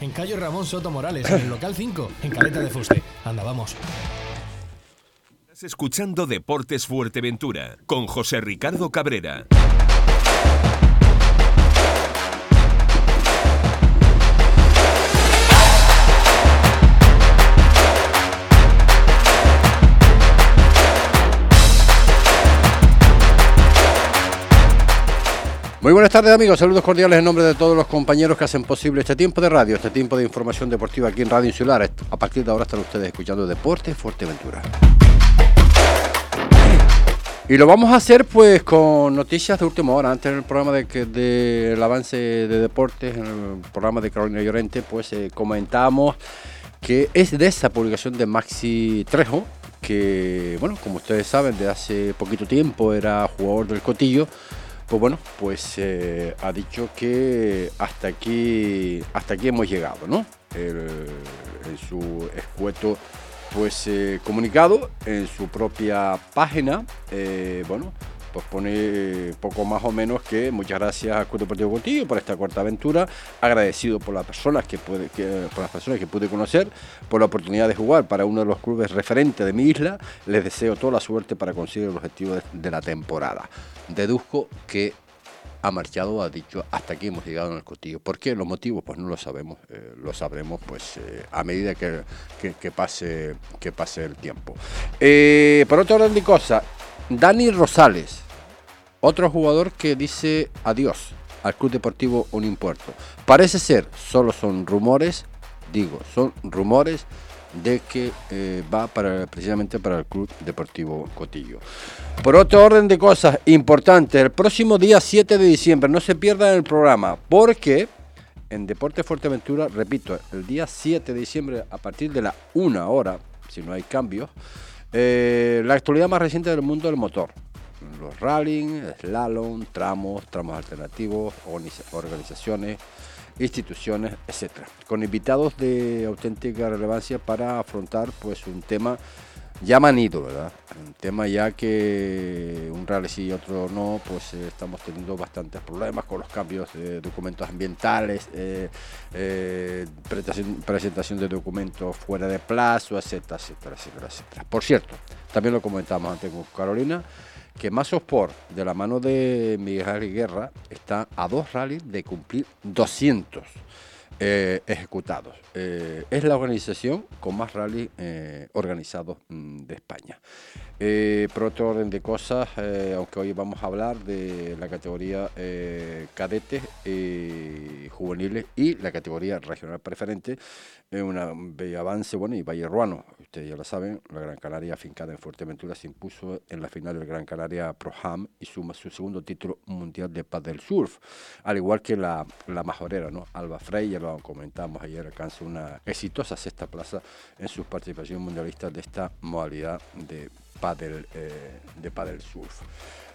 En Calle Ramón Soto Morales, en el local 5, en Caleta de Fuste. Anda, vamos. Estás escuchando Deportes Fuerteventura con José Ricardo Cabrera. Muy buenas tardes amigos, saludos cordiales en nombre de todos los compañeros que hacen posible este tiempo de radio, este tiempo de información deportiva aquí en Radio Insular. A partir de ahora están ustedes escuchando Deporte Fuerteventura. Y lo vamos a hacer pues con noticias de última hora. Antes en el programa del de, avance de deportes, en el programa de Carolina Llorente, pues eh, comentamos que es de esa publicación de Maxi Trejo, que bueno, como ustedes saben, de hace poquito tiempo era jugador del Cotillo pues bueno, pues eh, ha dicho que hasta aquí, hasta aquí hemos llegado, ¿no? en su escueto pues eh, comunicado en su propia página, eh, bueno, pues pone poco más o menos que muchas gracias a Club Deportivo Contigo por esta corta aventura, agradecido por las personas que pude, por las personas que pude conocer, por la oportunidad de jugar para uno de los clubes referentes de mi isla, les deseo toda la suerte para conseguir el objetivo de, la temporada. Deduzco que ha marchado, ha dicho, hasta aquí hemos llegado en el Cotillo. ¿Por qué? Los motivos, pues no lo sabemos, eh, lo sabremos pues eh, a medida que, pase, que pase el tiempo. Eh, por otro orden de cosas, Dani Rosales, otro jugador que dice adiós al Club Deportivo Unimpuerto. Parece ser, solo son rumores, digo, son rumores de que eh, va para, precisamente para el Club Deportivo Cotillo. Por otro orden de cosas importantes, el próximo día 7 de diciembre, no se pierdan el programa, porque en Deporte Fuerteventura, repito, el día 7 de diciembre a partir de la 1 hora, si no hay cambios, eh, la actualidad más reciente del mundo del motor los rallying, slalom, tramos, tramos alternativos, organizaciones, instituciones, etcétera, con invitados de auténtica relevancia para afrontar pues un tema ya manido, ¿verdad? Un tema ya que un rally sí y otro no, pues eh, estamos teniendo bastantes problemas con los cambios de documentos ambientales, eh, eh, presentación, de documentos fuera de plazo, etcétera, etcétera, etcétera, etcétera. Por cierto, también lo comentamos antes con Carolina, que Sport, de la mano de Miguel Guerra, está a dos rallies de cumplir 200 eh, ejecutados. Eh, es la organización con más rallies eh, organizados mm, de España. por otro orden de cosas, aunque hoy vamos a hablar de la categoría cadetes juveniles y la categoría regional preferente, un avance, bueno, y Valle Ruano, ustedes ya lo saben, la Gran Canaria afincada en Fuerteventura se impuso en la final del Gran Canaria Pro Ham y suma su segundo título mundial de paddle surf, al igual que la, la majorera, ¿no? Alba Frey, ya lo comentamos ayer, alcanza una exitosa sexta plaza en su participación mundialista de esta modalidad de paddle, eh, de paddle surf.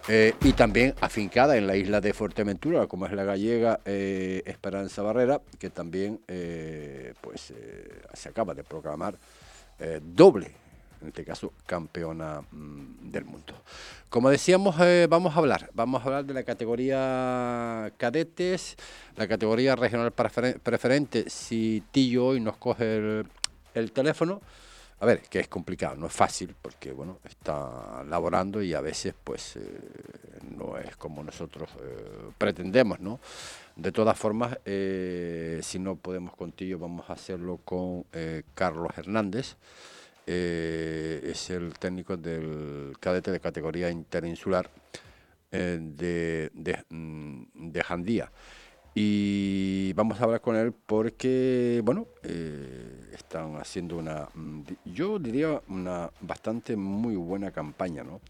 Eh, y también afincada en la isla de Fuerteventura, como es la gallega eh, Esperanza Barrera, que también pues, se acaba de proclamar doble, en este caso campeona mm, del mundo. Como decíamos, vamos a hablar, vamos a hablar de la categoría cadetes, la categoría regional preferente. Si Tillo hoy nos coge el teléfono, a ver, que es complicado, no es fácil, porque bueno, está laborando y a veces pues eh, no es como nosotros eh, pretendemos, ¿no? De todas formas, eh, si no podemos contigo, vamos a hacerlo con Carlos Hernández, es el técnico del cadete de categoría interinsular de, de, mm, de Jandía. Y vamos a hablar con él porque, bueno, eh, están haciendo una, mm, yo diría, una bastante muy buena campaña, ¿no?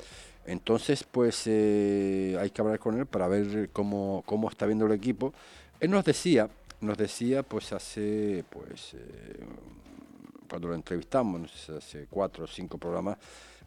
Entonces, pues eh, hay que hablar con él para ver cómo, cómo está viendo el equipo. Él nos decía, nos decía, pues hace, pues, eh, cuando lo entrevistamos, hace cuatro o cinco programas,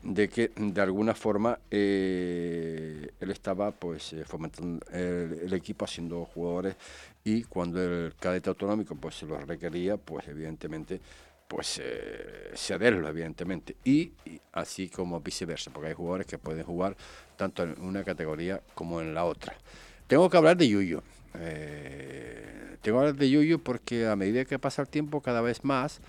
de que de alguna forma eh, él estaba pues eh, fomentando el, equipo haciendo jugadores y cuando el cadete autonómico pues se lo requería pues evidentemente pues eh, cederlo evidentemente. Y, así como viceversa porque hay jugadores que pueden jugar tanto en una categoría como en la otra. Tengo que hablar de Yuyo tengo ganas de Yuyu porque a medida que pasa el tiempo cada vez más,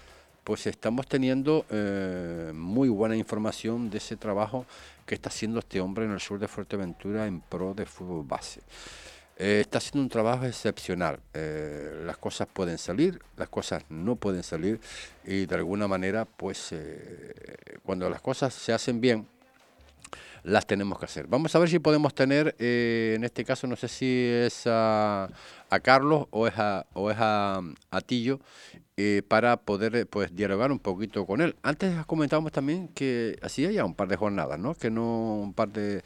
pues estamos teniendo eh, muy buena información de ese trabajo que está haciendo este hombre en el sur de Fuerteventura en pro de fútbol base. Eh, está haciendo un trabajo excepcional. Eh, las cosas pueden salir, las cosas no pueden salir y de alguna manera, pues cuando las cosas se hacen bien, las tenemos que hacer. Vamos a ver si podemos tener, en este caso no sé si es a, Carlos o es a, o es a, a Tillo, eh, para poder eh, pues dialogar un poquito con él. Antes comentábamos también que hacía ya un par de jornadas, ¿no? Que no un par de,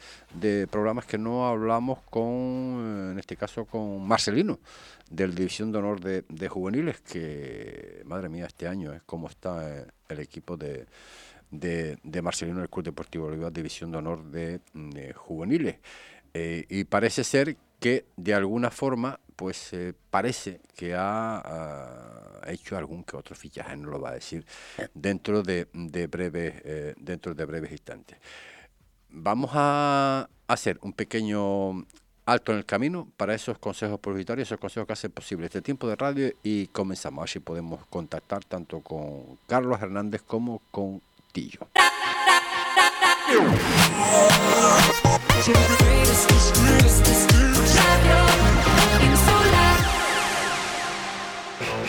programas que no hablamos con, eh, en este caso, con Marcelino del División de Honor de, Juveniles, que madre mía este año es cómo está el equipo de, de, Marcelino del Club Deportivo Bolívar División de Honor de, Juveniles. y parece ser que de alguna forma pues parece que ha, hecho algún que otro fichaje, no lo va a decir, dentro de, de breves, eh, dentro de breves instantes. Vamos a hacer un pequeño alto en el camino para esos consejos publicitarios, esos consejos que hacen posible este tiempo de radio y comenzamos. Así podemos contactar tanto con Carlos Hernández como con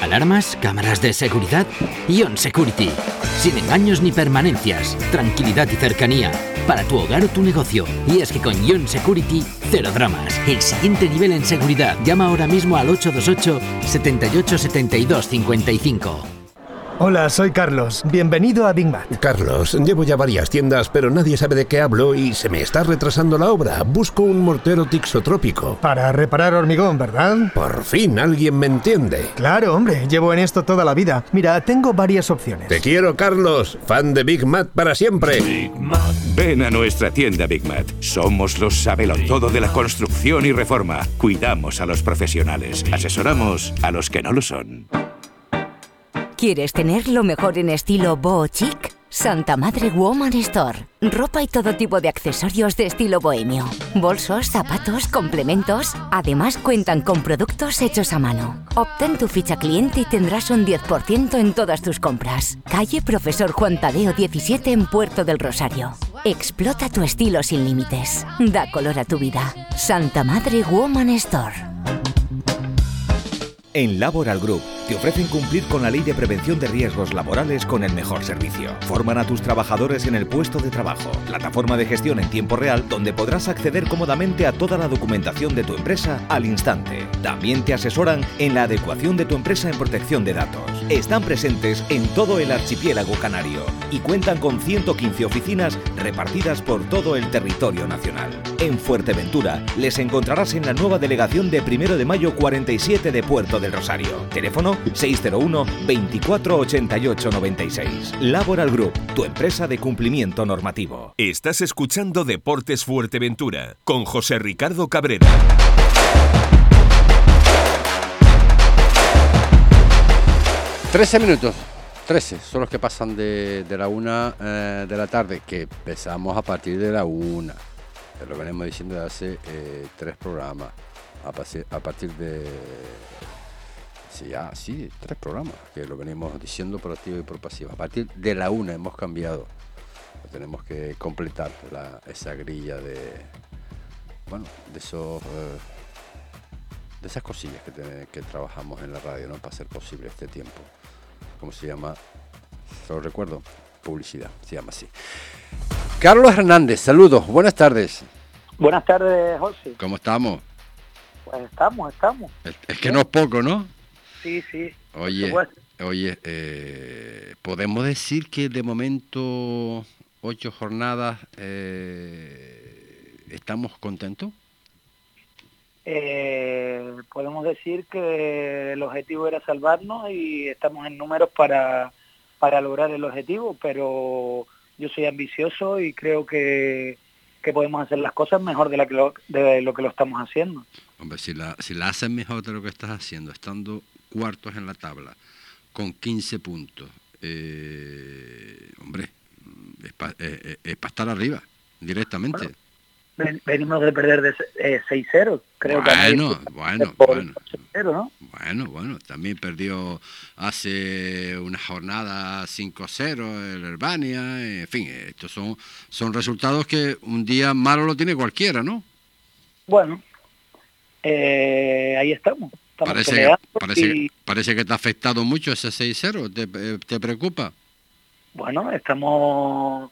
Alarmas, cámaras de seguridad, Ion Security. Sin engaños ni permanencias, tranquilidad y cercanía para tu hogar o tu negocio. Y es que con Ion Security, cero dramas. El siguiente nivel en seguridad. Llama ahora mismo al 828 78 72 55. Hola, soy Carlos. Bienvenido a Big Mac. Carlos, llevo ya varias tiendas, pero nadie sabe de qué hablo y se me está retrasando la obra. Busco un mortero tixotrópico. Para reparar hormigón, ¿verdad? Por fin alguien me entiende. Claro, hombre, llevo en esto toda la vida. Mira, tengo varias opciones. Te quiero, Carlos. Fan de Big Mat para siempre. Big Mat. Ven a nuestra tienda Big Mat. Somos los todo de la construcción y reforma. Cuidamos a los profesionales. Asesoramos a los que no lo son. ¿Quieres tener lo mejor en estilo boho chic? Santa Madre Woman Store. Ropa y todo tipo de accesorios de estilo bohemio. Bolsos, zapatos, complementos. Además cuentan con productos hechos a mano. Obtén tu ficha cliente y tendrás un 10% en todas tus compras. Calle Profesor Juan Tadeo 17 en Puerto del Rosario. Explota tu estilo sin límites. Da color a tu vida. Santa Madre Woman Store. En Laboral Group te ofrecen cumplir con la ley de prevención de riesgos laborales con el mejor servicio. Forman a tus trabajadores en el puesto de trabajo, plataforma de gestión en tiempo real donde podrás acceder cómodamente a toda la documentación de tu empresa al instante. También te asesoran en la adecuación de tu empresa en protección de datos. Están presentes en todo el archipiélago canario y cuentan con 115 oficinas repartidas por todo el territorio nacional. En Fuerteventura les encontrarás en la nueva delegación de 1 de mayo 47 de Puerto del Rosario. Teléfono 601 24 88 96. Laboral Group, tu empresa de cumplimiento normativo. Estás escuchando Deportes Fuerteventura con José Ricardo Cabrera. Trece minutos. 13 son los que pasan de, la una eh, de la tarde, que empezamos a partir de la una. Lo venimos diciendo de hace eh, tres programas. A, a partir de Sí, ya, sí, tres programas que lo venimos diciendo por activo y por pasivo. A partir de la una hemos cambiado. Tenemos que completar esa grilla de, bueno, de esos, eh, de esas cosillas que, que trabajamos en la radio, ¿no? Para hacer posible este tiempo. ¿Cómo se llama? Se lo recuerdo. Publicidad, se llama así. Carlos Hernández, saludos, buenas tardes. Buenas tardes, José. ¿Cómo estamos? Pues estamos, estamos. es que no es poco, ¿no? Sí, sí. Oye, oye eh, ¿podemos decir que de momento ocho jornadas eh, estamos contentos? Eh, podemos decir que el objetivo era salvarnos y estamos en números para, para lograr el objetivo, pero yo soy ambicioso y creo que, que podemos hacer las cosas mejor de, la que lo, de lo que lo estamos haciendo. Hombre, si la, si la haces mejor de lo que estás haciendo, estando cuartos en la tabla, con 15 puntos, eh, hombre, es para eh, eh, estar arriba, directamente. venimos de perder de 6-0, creo bueno, que bueno, bueno, ¿no? bueno, bueno, también perdió hace una jornada 5-0 el Herbania, en fin, estos son, son resultados que un día malo lo tiene cualquiera, ¿no? Bueno, eh, ahí estamos. Parece, que, parece, parece que te ha afectado mucho ese 6-0, ¿Te, eh, ¿te preocupa? Bueno, estamos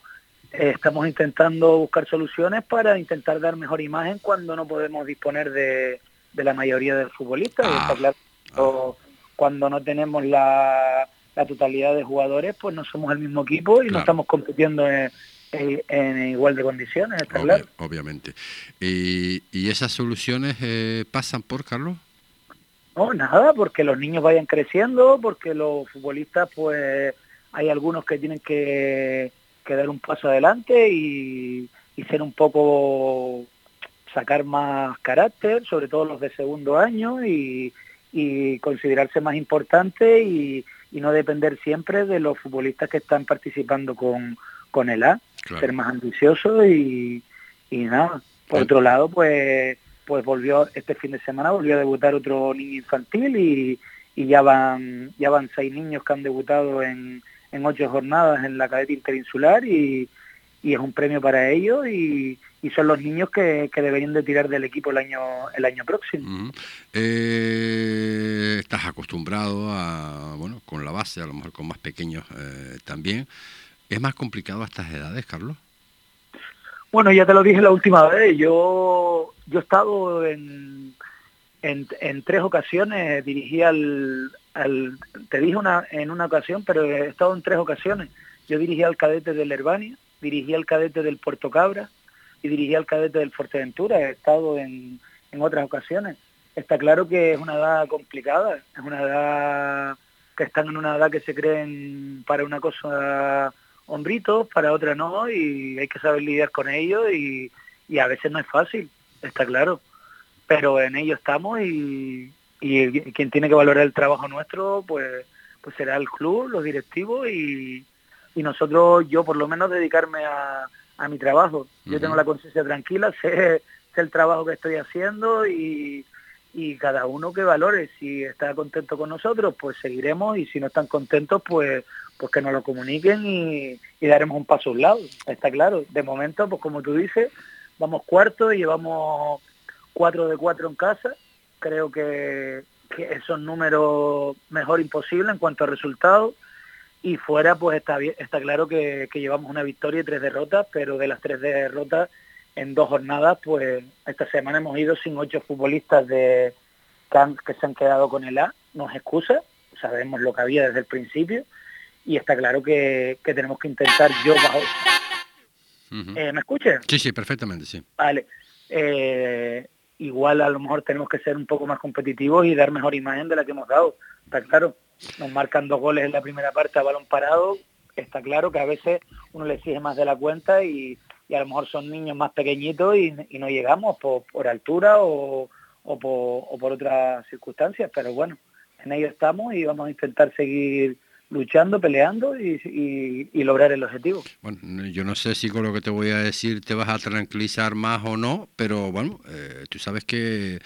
estamos intentando buscar soluciones para intentar dar mejor imagen cuando no podemos disponer de, la mayoría de futbolistas. Ah, ah. Cuando no tenemos la, totalidad de jugadores, pues no somos el mismo equipo y no estamos compitiendo en, igual de condiciones, está claro. Obviamente. ¿Y, ¿Y, esas soluciones eh, pasan por, Carlos? No, nada, porque los niños vayan creciendo, porque los futbolistas, pues hay algunos que tienen que que dar un paso adelante y, ser un poco, sacar más carácter, sobre todo los de segundo año y, considerarse más importante y, no depender siempre de los futbolistas que están participando con, con el A, ser más ambicioso y, nada. Por otro lado, pues pues volvió este fin de semana volvió a debutar otro niño infantil y, y ya van ya van seis niños que han debutado en, en ocho jornadas en la cadeta interinsular y, y es un premio para ellos y, y son los niños que, que, deberían de tirar del equipo el año el año próximo. Eh, estás acostumbrado a, bueno, con la base, a lo mejor con más pequeños eh, también. ¿Es más complicado a estas edades, Carlos? Bueno, ya te lo dije la última vez. Yo, yo he estado en, en, tres ocasiones, dirigí al, te dije una, en una ocasión, pero he estado en tres ocasiones. Yo dirigí al cadete del Herbania, dirigí al cadete del Puerto Cabra y dirigí al cadete del Fuerteventura. He estado en, en otras ocasiones. Está claro que es una edad complicada, es una edad que están en una edad que se creen para una cosa hombritos, para otra no, y hay que saber lidiar con ellos y, y a veces no es fácil, está claro. Pero en ello estamos y, y quien tiene que valorar el trabajo nuestro pues pues será el club los directivos y, y nosotros yo por lo menos dedicarme a, a mi trabajo. Yo tengo la conciencia tranquila sé, sé, el trabajo que estoy haciendo y, y cada uno que valore. Si está contento con nosotros pues seguiremos y si no están contentos pues pues que nos lo comuniquen y, daremos un paso a un lado está claro. De momento pues como tú dices vamos cuarto y llevamos cuatro de cuatro en casa. Creo que, esos números mejor imposible en cuanto a resultados. Y fuera pues está está claro que, llevamos una victoria y tres derrotas, pero de las tres derrotas en dos jornadas, pues esta semana hemos ido sin ocho futbolistas de que, se han quedado con el A, nos excusa, sabemos lo que había desde el principio y está claro que, tenemos que intentar yo bajo... Eh, ¿Me escuchas? Sí, sí, perfectamente, sí. Vale. Eh, igual a lo mejor tenemos que ser un poco más competitivos y dar mejor imagen de la que hemos dado. Está claro, nos marcan dos goles en la primera parte a balón parado, está claro que a veces uno le exige más de la cuenta y, a lo mejor son niños más pequeñitos y, no llegamos por, por altura o, o, por, o por otras circunstancias, pero bueno, en ello estamos y vamos a intentar seguir luchando, peleando y, lograr el objetivo. Bueno, yo no sé si con lo que te voy a decir te vas a tranquilizar más o no, pero bueno, eh, tú sabes que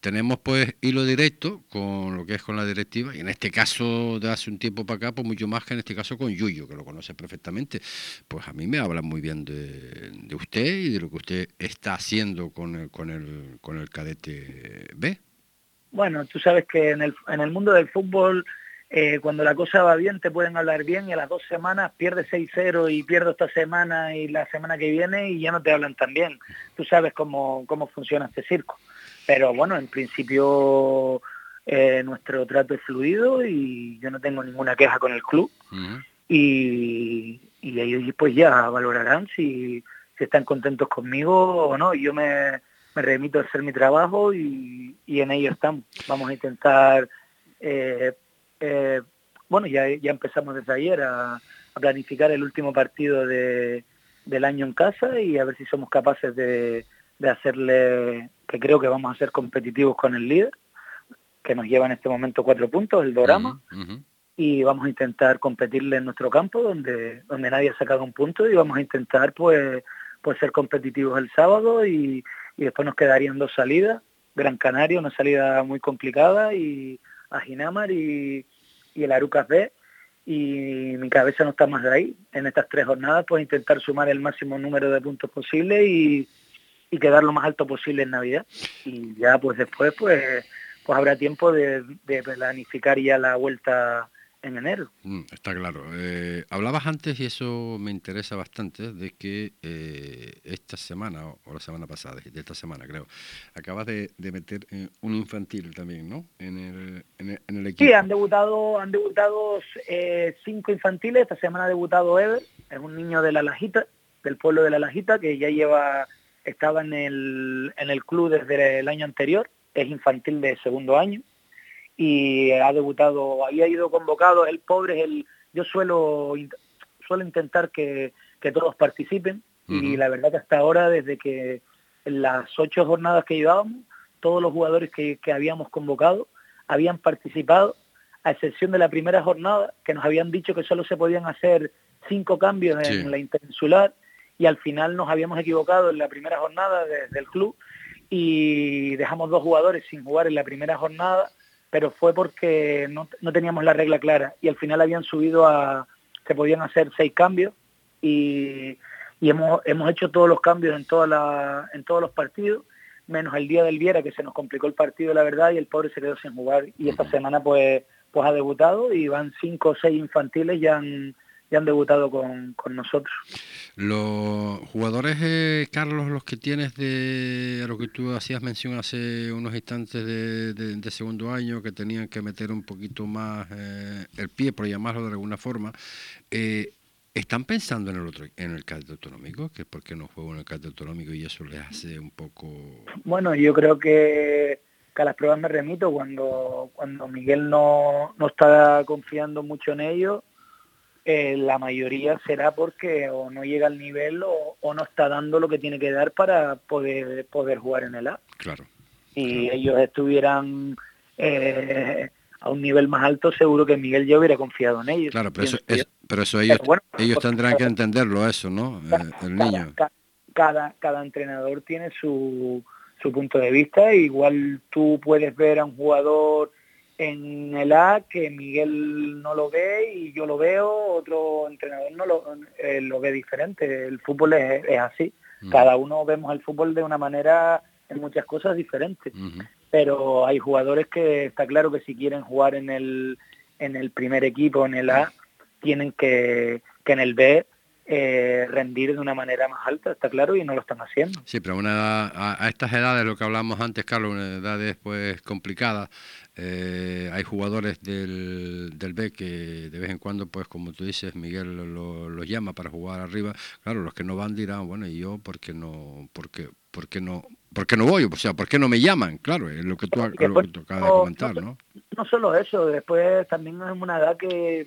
tenemos pues hilo directo con lo que es con la directiva y en este caso de hace un tiempo para acá pues mucho más que en este caso con Yuyo que lo conoce perfectamente. Pues a mí me habla muy bien de, de, usted y de lo que usted está haciendo con el, con el, con el cadete B. Bueno tú sabes que en el, en el mundo del fútbol eh, cuando la cosa va bien te pueden hablar bien y a las dos semanas pierdes 6-0 y pierdo esta semana y la semana que viene y ya no te hablan tan bien. Tú sabes cómo, cómo funciona este circo. Pero bueno, en principio eh, nuestro trato es fluido y yo no tengo ninguna queja con el club. y, y, ellos pues ya valorarán si, si están contentos conmigo o no. Yo me, me remito a hacer mi trabajo y, y en ello estamos. Vamos a intentar eh, eh, bueno, ya, ya empezamos desde ayer a, planificar el último partido de, del año en casa y a ver si somos capaces de, hacerle, que creo que vamos a ser competitivos con el líder, que nos lleva en este momento cuatro puntos, el Dorama, y vamos a intentar competirle en nuestro campo, donde, donde nadie ha sacado un punto, y vamos a intentar pues pues ser competitivos el sábado y, después nos quedarían dos salidas, Gran Canaria, una salida muy complicada, y a Ginamar y, y el Arucas B, y mi cabeza no está más de ahí. En estas tres jornadas, pues intentar sumar el máximo número de puntos posible y, quedar lo más alto posible en Navidad. Y ya pues después, pues, pues habrá tiempo de planificar ya la vuelta en enero. Mm, está claro. Eh, hablabas antes, y eso me interesa bastante, de que eh, esta semana, o la semana pasada, de esta semana creo, acabas de, meter eh, un infantil también, ¿no? En el, en el, equipo. Sí, han debutado, han debutado cinco infantiles, esta semana ha debutado Ever, es un niño de La Lajita, del pueblo de La Lajita, que ya lleva, estaba en el, en el club desde el año anterior, es infantil de segundo año y ha debutado, había ido convocado, el pobre es el, yo suelo, suelo intentar que, todos participen y la verdad que hasta ahora, desde que en las ocho jornadas que llevábamos, todos los jugadores que, habíamos convocado habían participado, a excepción de la primera jornada, que nos habían dicho que solo se podían hacer cinco cambios en la interinsular y al final nos habíamos equivocado en la primera jornada desde el club y dejamos dos jugadores sin jugar en la primera jornada pero fue porque no, teníamos la regla clara. Y al final habían subido a, se podían hacer seis cambios y, hemos, hemos hecho todos los cambios en, toda la, en todos los partidos, menos el día del Viera que se nos complicó el partido la verdad y el pobre se quedó sin jugar. Y esta semana pues, pues ha debutado y van cinco o seis infantiles ya han ya han debutado con, nosotros. Los jugadores, eh, Carlos, los que tienes de lo que tú hacías mención hace unos instantes de, segundo año, que tenían que meter un poquito más eh, el pie, por llamarlo de alguna forma, eh, ¿están pensando en el otro, en el cadete autonómico? que ¿Por qué no juegan en el cadete autonómico y eso les hace un poco...? Bueno, yo creo que, a las pruebas me remito cuando, cuando Miguel no, no está confiando mucho en ellos eh, la mayoría será porque o no llega al nivel o, no está dando lo que tiene que dar para poder poder jugar en el A. Claro. Si ellos estuvieran eh, a un nivel más alto, seguro que Miguel ya hubiera confiado en ellos. Claro, pero eso, pero eso ellos, ellos tendrán que entenderlo, eso, ¿no? Eh, el niño. Cada, cada, entrenador tiene su, su punto de vista. Igual tú puedes ver a un jugador en el A que Miguel no lo ve y yo lo veo, otro entrenador no lo, eh, lo ve diferente. El fútbol es, así. Cada uno vemos el fútbol de una manera en muchas cosas diferentes. Pero hay jugadores que está claro que si quieren jugar en el, en el primer equipo, en el A, tienen que, que en el B eh, rendir de una manera más alta, está claro, y no lo están haciendo. Sí, pero una a, estas edades, lo que hablamos antes, Carlos, una edades pues complicadas, eh, hay jugadores del, del B que de vez en cuando, pues como tú dices, Miguel los lo llama para jugar arriba. Claro, los que no van dirán, bueno, ¿y yo por qué no, por qué, por qué no, por qué no voy? O sea, ¿por qué no me llaman? Claro, es lo que tú, acabas de comentar, ¿no? No solo eso, después también es una edad que,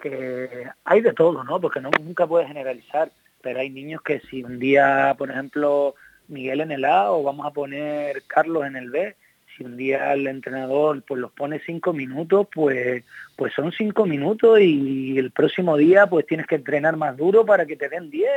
que hay de todo, ¿no? Porque no, nunca puedes generalizar, pero hay niños que si un día, por ejemplo, Miguel en el A o vamos a poner Carlos en el B, si un día el entrenador pues los pone cinco minutos, pues, pues son cinco minutos y el próximo día pues tienes que entrenar más duro para que te den 10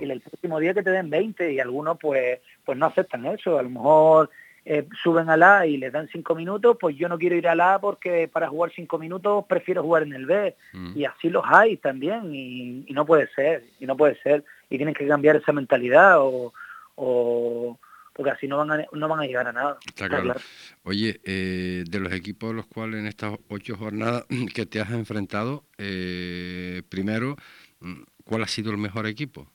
y el próximo día que te den 20 y algunos pues, pues no aceptan eso, a lo mejor eh, suben a la y les dan cinco minutos, pues yo no quiero ir a la porque para jugar cinco minutos prefiero jugar en el B. Mm. Y así los hay también y, no puede ser, y no puede ser. Y tienen que cambiar esa mentalidad o, porque así no van a, no van a llegar a nada. Está claro. Oye, eh, de los equipos a los cuales en estas ocho jornadas que te has enfrentado, eh, primero, mm, ¿cuál ha sido el mejor equipo?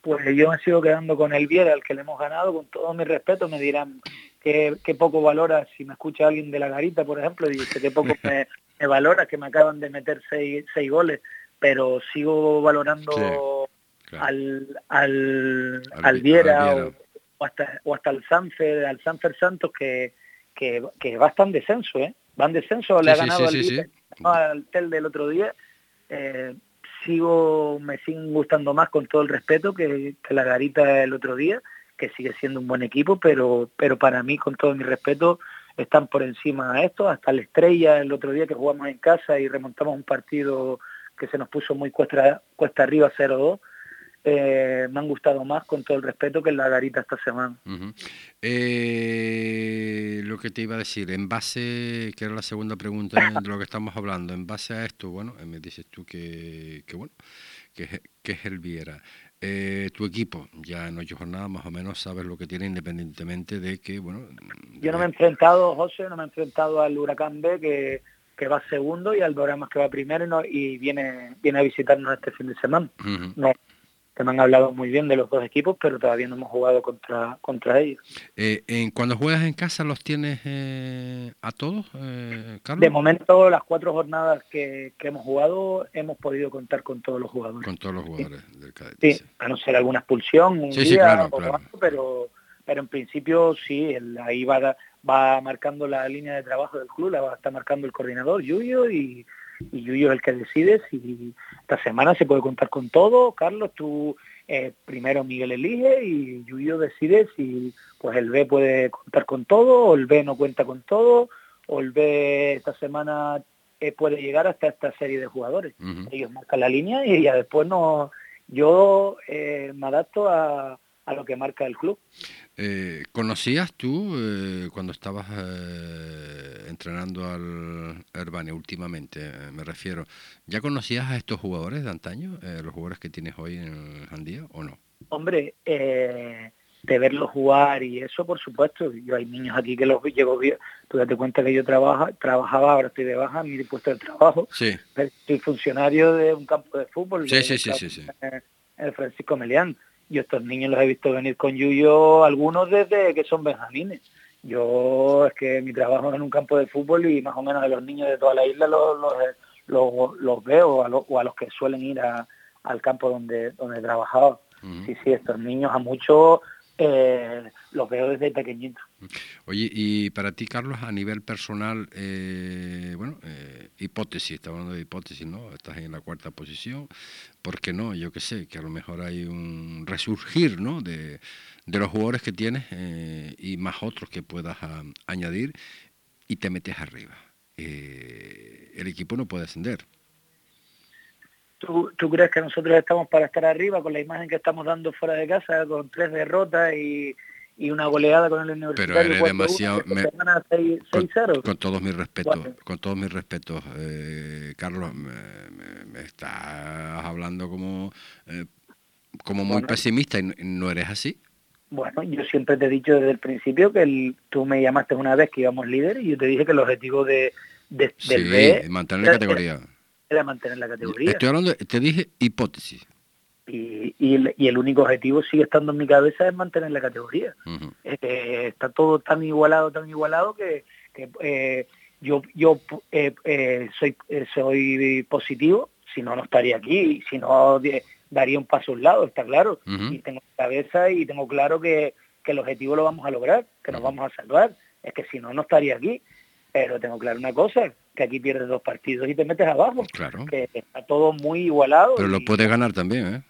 Pues yo me sigo quedando con el Viera, al que le hemos ganado, con todo mi respeto, me dirán que, poco valora, si me escucha alguien de la garita, por ejemplo, dice que poco me, valora, que me acaban de meter seis, seis goles, pero sigo valorando al, al, al, Viera, o hasta, o hasta el Sanfer, al Sanfer Santos, que, que, que va en descenso, ¿eh? Va en descenso, le ha ganado al, Tel del otro día. Eh, sigo, me siguen gustando más con todo el respeto que, la Garita el otro día, que sigue siendo un buen equipo, pero, pero para mí, con todo mi respeto, están por encima de esto, hasta la estrella el otro día que jugamos en casa y remontamos un partido que se nos puso muy cuesta, cuesta arriba 0-2, eh, me han gustado más, con todo el respeto, que en la garita esta semana. Eh, lo que te iba a decir, en base, que era la segunda pregunta de lo que estamos hablando, en base a esto, bueno, eh, me dices tú que, que bueno, que, que es el Viera. Eh, tu equipo, ya en ocho jornadas más o menos sabes lo que tiene independientemente de que, bueno... Yo no me he enfrentado, José, no me he enfrentado al Huracán B que, que va segundo y al Doramas que va primero y, no, y viene, viene a visitarnos este fin de semana. No, que me han hablado muy bien de los dos equipos, pero todavía no hemos jugado contra, contra ellos. Eh, en, cuando juegas en casa, ¿los tienes eh, a todos, eh, Carlos? De momento, las cuatro jornadas que, que, hemos jugado, hemos podido contar con todos los jugadores. Con todos los jugadores sí. del cadete. Sí, a no ser alguna expulsión, un sí, día sí, claro, o claro. algo, pero, pero en principio sí, el, ahí va, va marcando la línea de trabajo del club, la va, está marcando el coordinador, Yuyo, y y Yuyo es el que decide si esta semana se puede contar con todo. Carlos, tú eh, primero Miguel elige y Yuyo decide si pues el B puede contar con todo o el B no cuenta con todo o el B esta semana eh, puede llegar hasta esta serie de jugadores. Uh -huh. Ellos marcan la línea y ya después no yo eh, me adapto a, a lo que marca el club. Eh, ¿Conocías tú eh, cuando estabas eh, entrenando al Herbane últimamente, me refiero, ¿ya conocías a estos jugadores de antaño, los jugadores que tienes hoy en el Jandía o no? Hombre, de verlos jugar y eso, por supuesto. Yo hay niños aquí que los llego bien. Tú date cuenta que yo trabaja, trabajaba, ahora estoy de baja, mi puesto de trabajo. Sí. Soy funcionario de un campo de fútbol. Sí, sí, sí, sí, sí. El Francisco Melián yo estos niños los he visto venir con Yuyo, algunos desde que son benjamines. Yo es que mi trabajo es en un campo de fútbol y más o menos de los niños de toda la isla los, los, los, los veo a los, o a los que suelen ir a, al campo donde, donde he trabajado. Uh -huh. Sí, sí, estos niños a muchos eh, los veo desde pequeñitos. Oye, y para ti, Carlos, a nivel personal, eh, bueno, eh, hipótesis, estamos hablando de hipótesis, ¿no? Estás en la cuarta posición, ¿por qué no? Yo qué sé, que a lo mejor hay un resurgir, ¿no? De, de los jugadores que tienes eh, y más otros que puedas a, añadir y te metes arriba. El equipo no puede ascender. ¿Tú, ¿Tú, crees que nosotros estamos para estar arriba con la imagen que estamos dando fuera de casa, con tres derrotas y, y una goleada con el Universitario? Pero eres demasiado... Me, 6, con, con, todos mis respetos, con todos mis respetos, eh, Carlos, me, me, me, estás hablando como, eh, como muy bueno. pesimista y no eres así. Bueno, yo siempre te he dicho desde el principio que el, tú me llamaste una vez que íbamos líder y yo te dije que el objetivo de, de sí, del B... mantener la categoría. Era, era mantener la categoría. Estoy hablando, te dije hipótesis. Y, y, el, y, el, único objetivo sigue estando en mi cabeza es mantener la categoría. Uh -huh. eh, está todo tan igualado, tan igualado que, que eh, yo, yo eh, soy, soy positivo, si no, no estaría aquí, si no daría un paso a un lado, está claro. Uh -huh. Y tengo cabeza y tengo claro que, que, el objetivo lo vamos a lograr, que nos uh -huh. vamos a salvar. Es que si no, no estaría aquí. Pero tengo claro una cosa, que aquí pierdes dos partidos y te metes abajo. Claro. Que está todo muy igualado. Pero y, lo puedes ganar también, ¿eh?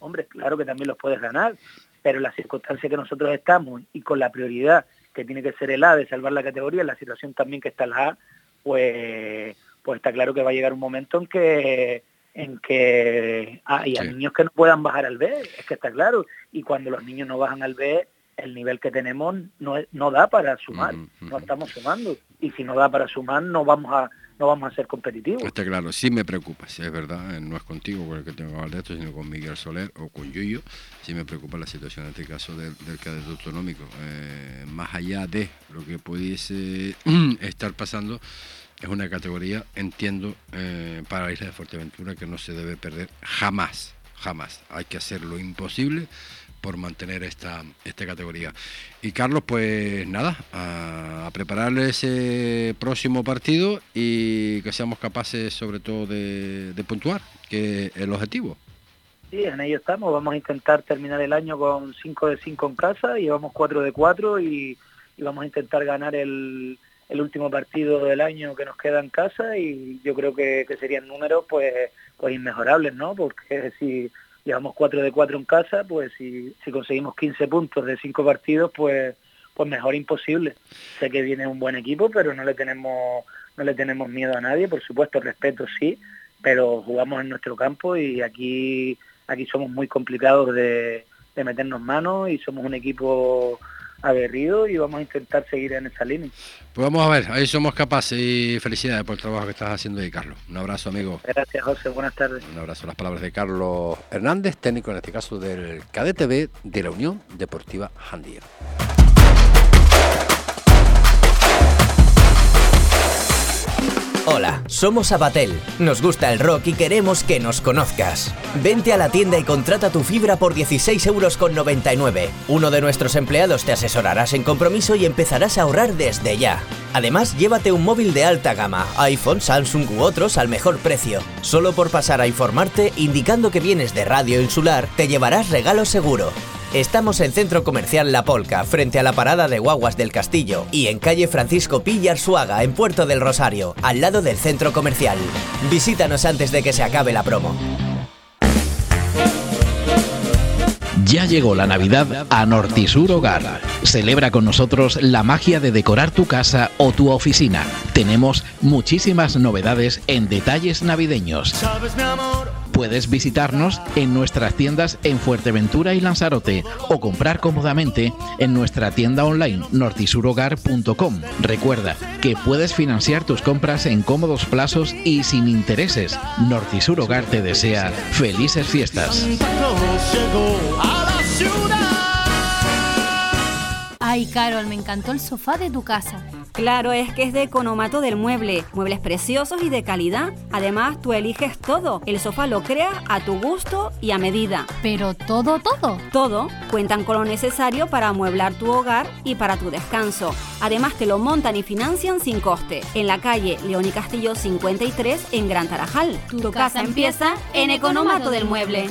Hombre, claro que también los puedes ganar, pero la circunstancia que nosotros estamos y con la prioridad que tiene que ser el A de salvar la categoría, la situación también que está la A, pues, pues está claro que va a llegar un momento en que en que hay sí. niños que no puedan bajar al B, es que está claro, y cuando los niños no bajan al B, el nivel que tenemos no, no da para sumar, no estamos sumando, y si no da para sumar no vamos a no vamos a ser competitivos. Está claro, sí me preocupa, sí es verdad, no es contigo con el que tengo que hablar de esto, sino con Miguel Soler o con Yuyo, sí me preocupa la situación en este caso del, del cadete autonómico. Eh, más allá de lo que pudiese estar pasando, es una categoría, entiendo, eh, para la isla de Fuerteventura que no se debe perder jamás, jamás. Hay que hacer lo imposible por mantener esta, esta categoría. Y Carlos, pues nada, a, a prepararle ese próximo partido y que seamos capaces sobre todo de, de puntuar, que el objetivo. Sí, en ello estamos. Vamos a intentar terminar el año con 5 de 5 en casa, llevamos 4 de 4 y, y vamos a intentar ganar el, el, último partido del año que nos queda en casa y yo creo que, que serían números pues, pues inmejorables, ¿no? Porque si llevamos 4 de 4 en casa, pues si, si conseguimos 15 puntos de 5 partidos, pues pues mejor imposible. Sé que viene un buen equipo, pero no le tenemos no le tenemos miedo a nadie, por supuesto, respeto sí, pero jugamos en nuestro campo y aquí aquí somos muy complicados de, de meternos manos y somos un equipo aguerrido y vamos a intentar seguir en esa línea. Pues vamos a ver, ahí somos capaces y felicidades por el trabajo que estás haciendo ahí, Carlos. Un abrazo, amigo. Gracias, José. Buenas tardes. Un abrazo. Las palabras de Carlos Hernández, técnico en este caso del KDTV de la Unión Deportiva Jandía. Hola, somos Abatel. Nos gusta el rock y queremos que nos conozcas. Vente a la tienda y contrata tu fibra por 16,99 euros. Uno de nuestros empleados te asesorará sin compromiso y empezarás a ahorrar desde ya. Además, llévate un móvil de alta gama, iPhone, Samsung u otros al mejor precio. Solo por pasar a informarte, indicando que vienes de Radio Insular, te llevarás regalo seguro. Estamos en Centro Comercial La Polca, frente a la parada de Guaguas del Castillo, y en calle Francisco Pillar Suaga, en Puerto del Rosario, al lado del centro comercial. Visítanos antes de que se acabe la promo. Ya llegó la Navidad a Nortisur Hogar. Celebra con nosotros la magia de decorar tu casa o tu oficina. Tenemos muchísimas novedades en detalles navideños. Puedes visitarnos en nuestras tiendas en Fuerteventura y Lanzarote o comprar cómodamente en nuestra tienda online nortisurhogar.com. Recuerda que puedes financiar tus compras en cómodos plazos y sin intereses. Nortisur Hogar te desea felices fiestas. Ay, Carol, me encantó el sofá de tu casa. Claro, es que es de Economato del Mueble, muebles preciosos y de calidad. Además, tú eliges todo. El sofá lo creas a tu gusto y a medida. Pero todo, todo. Todo. Cuentan con lo necesario para amueblar tu hogar y para tu descanso. Además, te lo montan y financian sin coste. En la calle León y Castillo 53 en Gran Tarajal. Tu, casa empieza en Economato del Mueble.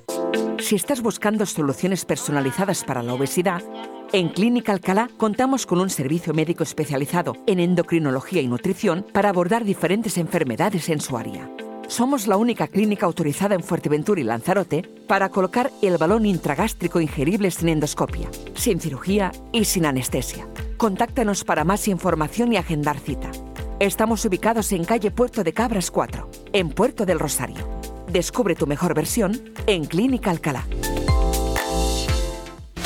Si estás buscando soluciones personalizadas para la obesidad, en Clínica Alcalá contamos con un servicio médico especializado en endocrinología y nutrición para abordar diferentes enfermedades en su área. Somos la única clínica autorizada en Fuerteventura y Lanzarote para colocar el balón intragástrico ingerible sin endoscopia, sin cirugía y sin anestesia. Contáctanos para más información y agendar cita. Estamos ubicados en calle Puerto de Cabras 4, en Puerto del Rosario. Descubre tu mejor versión en Clínica Alcalá.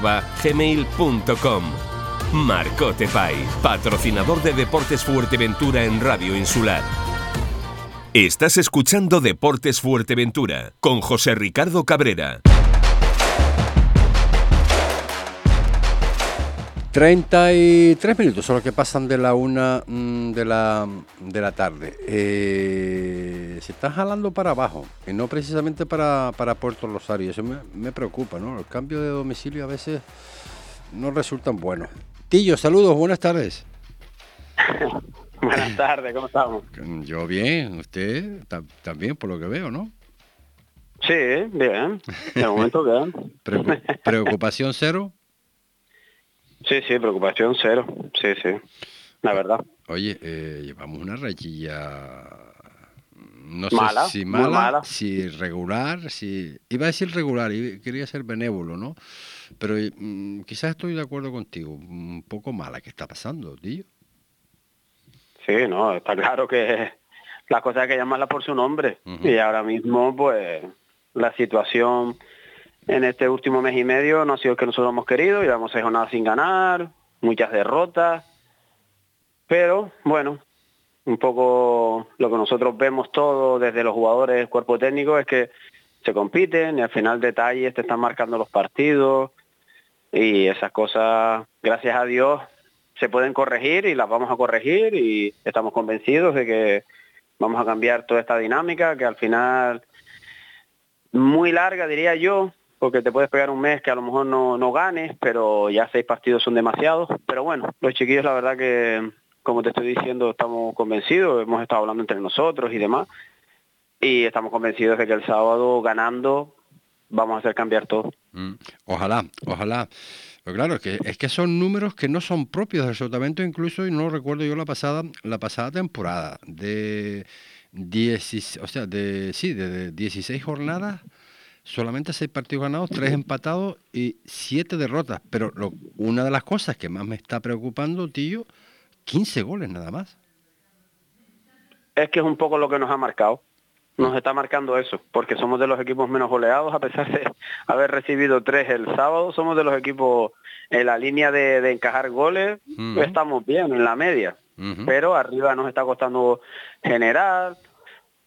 marcotepais gmail.com. Patrocinador de Deportes Fuerteventura en Radio Insular. Estás escuchando Deportes Fuerteventura con José Ricardo Cabrera. 33 minutos son los que pasan de la una mm, de la, de la tarde. Eh, se está jalando para abajo y no precisamente para, para Puerto Rosario. Eso me, me preocupa, ¿no? El cambio de domicilio a veces no resultan buenos. Tillo, saludos, buenas tardes. Buenas tardes, ¿cómo estamos? Yo bien, usted ta- también por lo que veo, ¿no? Sí, bien. De momento bien. Preocu- preocupación cero. Sí, sí, preocupación cero. Sí, sí. La verdad. Oye, eh, llevamos una rachilla, no Mala, sé si mala, mala. si regular, si iba a decir regular, y quería ser benévolo, ¿no? Pero mm, quizás estoy de acuerdo contigo, un poco mala que está pasando, tío. Sí, no, está claro que las cosas hay que llamarlas por su nombre. Y ahora mismo, pues, la situación en este último mes y medio no ha sido el que nosotros hemos querido. Llevamos seis jornadas sin ganar, muchas derrotas. Pero, bueno, un poco lo que nosotros vemos todo desde los jugadores, el cuerpo técnico, es que se compiten y al final detalles te están marcando los partidos y esas cosas, gracias a Dios, se pueden corregir y las vamos a corregir y estamos convencidos de que vamos a cambiar toda esta dinámica que al final muy larga diría yo porque te puedes pegar un mes que a lo mejor no, no ganes pero ya seis partidos son demasiados pero bueno los chiquillos la verdad que como te estoy diciendo estamos convencidos hemos estado hablando entre nosotros y demás y estamos convencidos de que el sábado ganando vamos a hacer cambiar todo Mm, Ojalá, ojalá. Pero claro, es que, es que son números que no son propios del Sotamento, incluso, y no recuerdo yo la pasada, la pasada temporada, de 10, o sea, de sí, de, de 16 jornadas, solamente 6 partidos ganados, 3 empatados y 7 derrotas. Pero lo- una de las cosas que más me está preocupando, tío, 15 goles nada más. es que es un poco lo que nos ha marcado. Nos está marcando eso, porque somos de los equipos menos goleados, a pesar de haber recibido tres el sábado, somos de los equipos en la línea de, de encajar goles, estamos bien en la media, pero arriba nos está costando generar,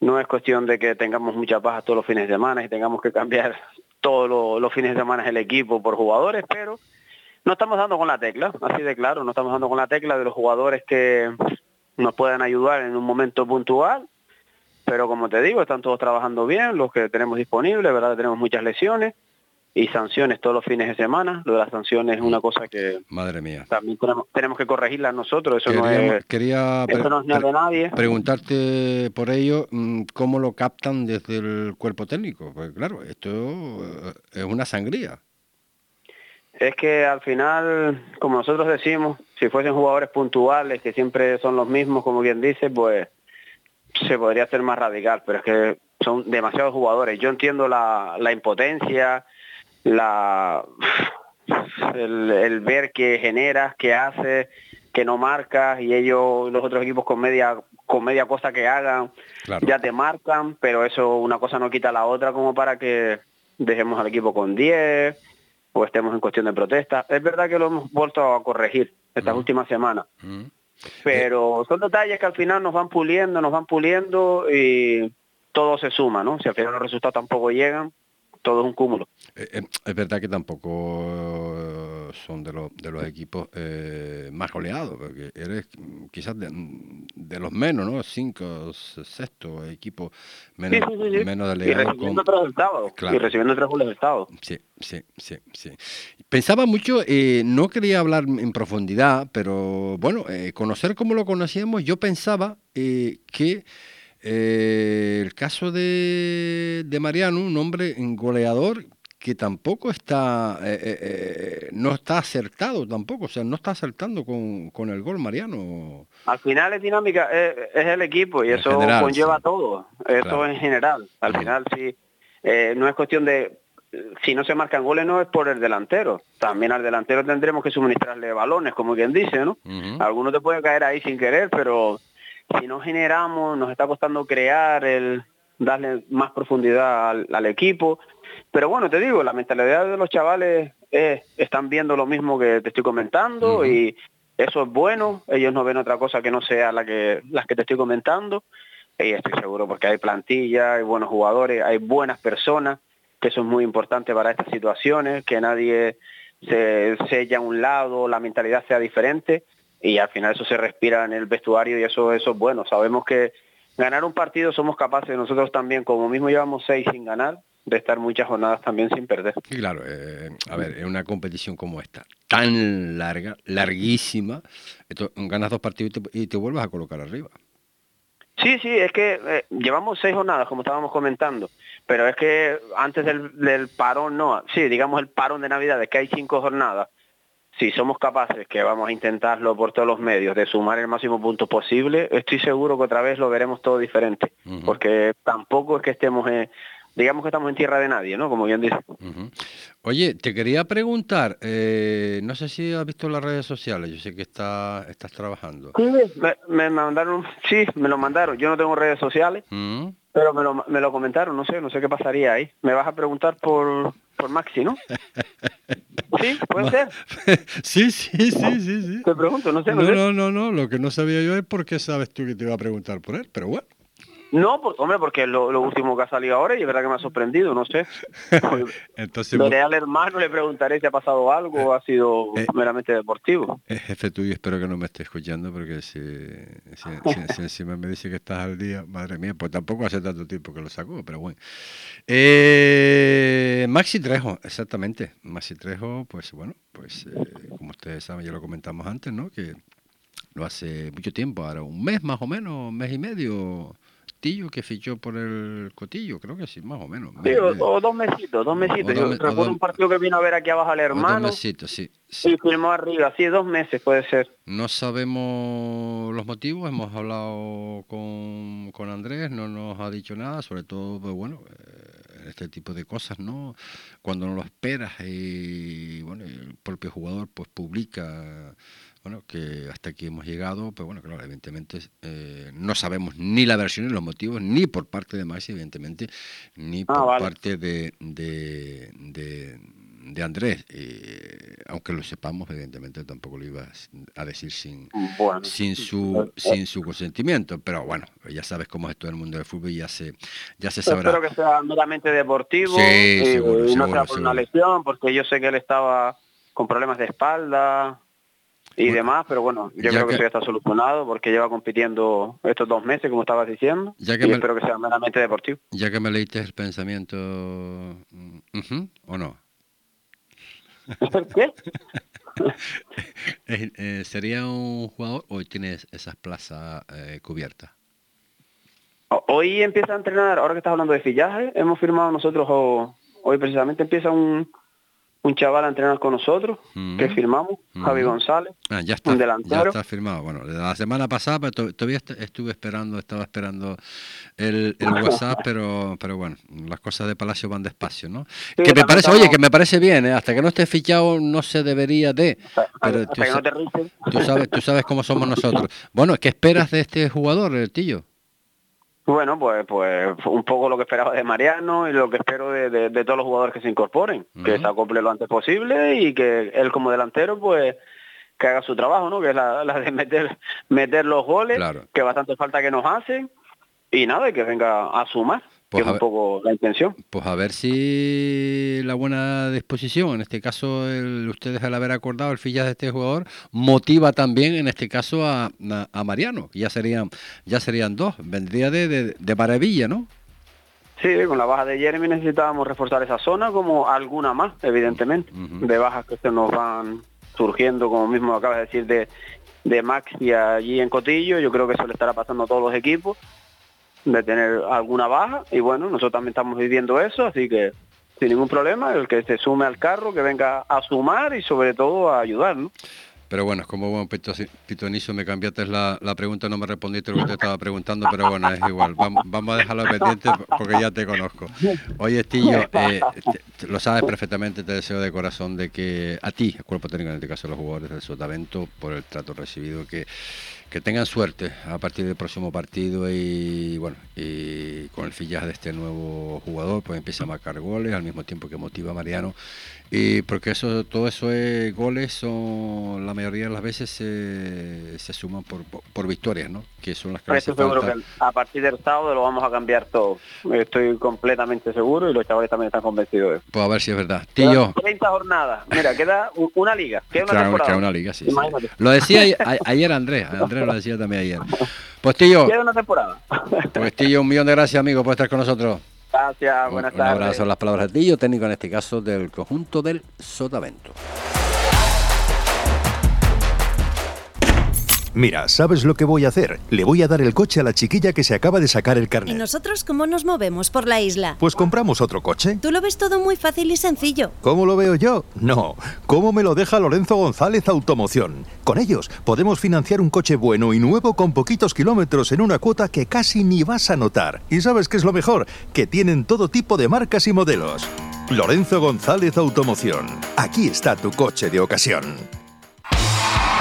no es cuestión de que tengamos muchas bajas todos los fines de semana y tengamos que cambiar todos lo- los fines de semana el equipo por jugadores, pero no estamos dando con la tecla, así de claro, no estamos dando con la tecla de los jugadores que nos puedan ayudar en un momento puntual, pero como te digo, están todos trabajando bien, los que tenemos disponibles, verdad tenemos muchas lesiones y sanciones todos los fines de semana, lo de las sanciones es una cosa que Madre mía. también tenemos, tenemos que corregirlas nosotros, eso no es, quería eso no es nada de nadie. preguntarte por ello mm, cómo lo captan desde el cuerpo técnico. Porque claro, esto eh, es una sangría. Es que al final, como nosotros decimos, si fuesen jugadores puntuales, que siempre son los mismos, como bien dice, pues se podría hacer más radical, pero es que son demasiados jugadores. Yo entiendo la, la impotencia, la el, el ver que generas, que haces, que no marcas y ellos, los otros equipos con media, con media cosa que hagan, ya te marcan, pero eso una cosa no quita la otra como para que dejemos al equipo con 10 o estemos en cuestión de protesta. Es verdad que lo hemos vuelto a corregir estas últimas semanas, pero son detalles que al final nos van puliendo, nos van puliendo y todo se suma, ¿no? Si al final los resultados tampoco llegan, todo es un cúmulo. Eh, eh, es verdad que tampoco eh, son de, los de los equipos eh, más goleados, porque eres quizás de, de los menos, ¿no? Cinco, se- sexto equipo menos, Sí, sí, sí, sí. menos Y delegado. recibiendo con- tres. Claro. Y recibiendo tres goles el sábado. Sí, sí, sí, sí. Pensaba mucho, eh, no quería hablar en profundidad, pero bueno, conocer como lo conocíamos, yo pensaba que el caso de, de Mariano, un hombre goleador que tampoco está, eh, eh, eh, no está acertado tampoco, o sea, no está acertando con, con el gol Mariano. Al final es dinámica, es, es el equipo y En eso general, conlleva sí. todo. Eso Claro. en general. Al final sí, eh, no es cuestión de si no se marcan goles no es por el delantero. También al delantero tendremos que suministrarle balones, como quien dice, ¿no? Algunos te pueden caer ahí sin querer, pero si no generamos, nos está costando crear, el darle más profundidad al, al equipo. Pero bueno, te digo, la mentalidad de los chavales es, están viendo lo mismo que te estoy comentando y eso es bueno. Ellos no ven otra cosa que no sea la que las que te estoy comentando. Y estoy seguro porque hay plantilla, hay buenos jugadores, hay buenas personas, que eso es muy importante para estas situaciones, que nadie se sella a un lado, la mentalidad sea diferente y al final eso se respira en el vestuario y eso, eso es bueno. Sabemos que ganar un partido somos capaces nosotros también, como mismo llevamos seis sin ganar, de estar muchas jornadas también sin perder. Y claro, eh, a ver, en una competición como esta, tan larga, larguísima, esto, ganas dos partidos y te, y te vuelves a colocar arriba. Sí, sí, es que eh, llevamos seis jornadas, como estábamos comentando, pero es que antes del, del parón, no, sí, digamos el parón de Navidad, es que hay cinco jornadas, si somos capaces, que vamos a intentarlo por todos los medios, de sumar el máximo punto posible, estoy seguro que otra vez lo veremos todo diferente, porque tampoco es que estemos, en, digamos que estamos en tierra de nadie, ¿no? Como bien dice. Oye, te quería preguntar, eh, no sé si has visto las redes sociales, yo sé que está, estás trabajando. Sí, me, me mandaron, sí, me lo mandaron, yo no tengo redes sociales, pero me lo, me lo comentaron, no sé, no sé qué pasaría ahí. Me vas a preguntar por, por Maxi, ¿no? Sí, puede ser. sí, sí, sí, sí, sí. Te pregunto, no sé, no, No, no, no, lo que no sabía yo es por qué sabes tú que te iba a preguntar por él, pero bueno. No, por- hombre, porque es lo, lo último que ha salido ahora y es verdad que me ha sorprendido, no sé. Entonces, Lo al hermano, le preguntaré si ha pasado algo o ha sido meramente deportivo. Eh, jefe tuyo, espero que no me esté escuchando porque si, si, si- si encima me dice que estás al día, madre mía, pues tampoco hace tanto tiempo que lo sacó, pero bueno. Eh, Maxi Trejo, exactamente. Maxi Trejo, pues bueno, pues eh, como ustedes saben, ya lo comentamos antes, ¿no? Que lo hace mucho tiempo, ahora un mes más o menos, un mes y medio. Que fichó por el Cotillo, creo que sí, más o menos. Sí, o, o dos mesitos, dos mesitos. Yo dos recuerdo dos- un partido que vino a ver aquí abajo al O dos hermano mesitos, sí. y firmó arriba, sí, dos meses puede ser. No sabemos los motivos, hemos hablado con, con Andrés, no nos ha dicho nada, sobre todo, pues bueno, eh, este tipo de cosas, ¿no? Cuando no lo esperas y, bueno, el propio jugador pues publica, bueno, que hasta aquí hemos llegado, pues bueno, claro, evidentemente eh, no sabemos ni la versión ni los motivos, ni por parte de Maxi, evidentemente, ni Ah, por vale. parte de, de, de, de Andrés. Eh, aunque lo sepamos, evidentemente tampoco lo iba a decir sin, Bueno, sin su sin su consentimiento. Pero bueno, ya sabes cómo es todo el mundo del fútbol y ya se, ya se sabrá. Espero que sea meramente deportivo Sí, y, seguro, y no seguro, sea por una lesión, porque yo sé que él estaba con problemas de espalda y demás, pero bueno, yo ya creo que, que- eso ya está solucionado porque lleva compitiendo estos dos meses, como estabas diciendo, Ya que y me- espero que sea meramente deportivo. Ya que me leíste el pensamiento, ¿o no? ¿Qué? Eh, eh, ¿Sería un jugador o tienes esas plazas eh, cubiertas? Hoy empieza a entrenar, ahora que estás hablando de fillaje, hemos firmado nosotros, o- hoy precisamente empieza un, un chaval a entrenar con nosotros, que firmamos, Javi Ujú. González, Ah, ya está, un ya delantero. está firmado. Bueno, la semana pasada pero to- todavía est- estuve esperando, estaba esperando el, el WhatsApp, pero pero bueno, las cosas de Palacio van despacio, ¿no? que me parece, estamos- oye, que me parece bien, ¿eh? hasta que no esté fichado no se debería de. Pero hasta tú, que no sa- te rices. tú sabes, tú sabes cómo somos nosotros. Bueno, ¿qué esperas de este jugador, el Tillo? Bueno, pues, pues un poco lo que esperaba de Mariano y lo que espero de, de- de todos los jugadores que se incorporen, que se acople lo antes posible y que él como delantero, pues que haga su trabajo, ¿no? Que es la, la de meter, meter los goles, Claro. que bastante falta que nos hacen y nada, y que venga a sumar, Pues que a es un ver. poco la intención. Pues a ver si la buena disposición, en este caso el, ustedes al haber acordado el fichaje de este jugador, motiva también en este caso a, a- a Mariano, que ya serían, ya serían dos, vendría de, de, de maravilla, ¿no? Sí, con la baja de Jeremy necesitábamos reforzar esa zona como alguna más, evidentemente, de bajas que se nos van surgiendo, como mismo acabas de decir, de, de Maxi allí en Cotillo, yo creo que eso le estará pasando a todos los equipos, de tener alguna baja, y bueno, nosotros también estamos viviendo eso, así que sin ningún problema, el que se sume al carro, que venga a sumar y sobre todo a ayudar, ¿no? Pero bueno, como buen pito- pitonizo me cambiaste la, la pregunta, no me respondiste lo que te estaba preguntando, pero bueno, es igual. Vamos, vamos a dejarlo pendiente porque ya te conozco. Oye, Estillo, eh, lo sabes perfectamente, te deseo de corazón de que a ti, el cuerpo técnico, en este caso los jugadores del Sotavento, por el trato recibido, que, que tengan suerte a partir del próximo partido y bueno, y con el fillaje de este nuevo jugador, pues empieza a marcar goles al mismo tiempo que motiva a Mariano. Y porque eso, todo eso es goles, son la mayoría de las veces se, se suman por, por, victorias, ¿no? Que son las que seguro que a partir del sábado lo vamos a cambiar todo. Estoy completamente seguro y los chavales también están convencidos de eso. Pues a ver si es verdad. Tío, 30 jornadas. Mira, queda una liga, queda una Claro, temporada. queda una liga, sí, sí. Lo decía ayer, Andrés, Andrés lo decía también ayer. Pues Tío, Queda una temporada. pues Tío, un millón de gracias amigo por estar con nosotros. Gracias, buenas Un tardes. abrazo a las palabras de Tillo, técnico en este caso del conjunto del Sotavento. Mira, ¿sabes lo que voy a hacer? Le voy a dar el coche a la chiquilla que se acaba de sacar el ¿Y carnet. nosotros cómo nos movemos por la isla? Pues compramos otro coche. Tú lo ves todo muy fácil y sencillo. ¿Cómo lo veo yo? No. ¿Cómo me lo deja Lorenzo González Automoción? Con ellos podemos financiar un coche bueno y nuevo con poquitos kilómetros en una cuota que casi ni vas a notar. ¿Y sabes qué es lo mejor? Que tienen todo tipo de marcas y modelos. Lorenzo González Automoción. Aquí está tu coche de ocasión.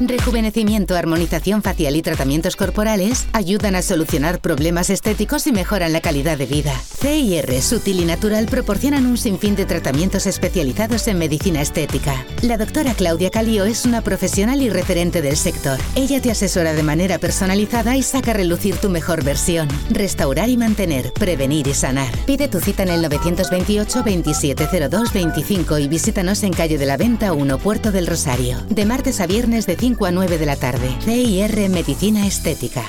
Rejuvenecimiento, armonización facial y tratamientos corporales ayudan a solucionar problemas estéticos y mejoran la calidad de vida. CIR Sutil y Natural proporcionan un sinfín de tratamientos especializados en medicina estética. La doctora Claudia Calío es una profesional y referente del sector. Ella te asesora de manera personalizada y saca a relucir tu mejor versión. Restaurar y mantener, prevenir y sanar. Pide tu cita en el 928 2702 25 y visítanos en calle de la Venta 1, Puerto del Rosario. De martes a viernes de 5 a 9 de la tarde. CIR Medicina Estética.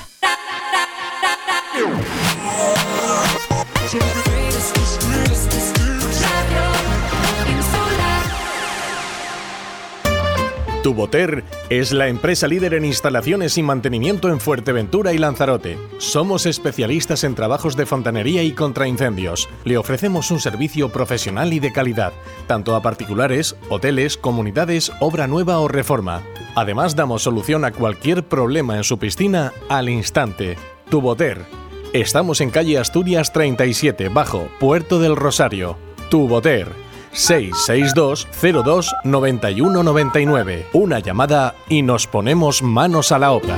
Tuboter es la empresa líder en instalaciones y mantenimiento en Fuerteventura y Lanzarote. Somos especialistas en trabajos de fontanería y contraincendios. Le ofrecemos un servicio profesional y de calidad, tanto a particulares, hoteles, comunidades, obra nueva o reforma. Además, damos solución a cualquier problema en su piscina al instante. Tuboter. Estamos en calle Asturias 37, bajo, Puerto del Rosario. Tuboter. 662 02 91 99. Una llamada y nos ponemos manos a la obra.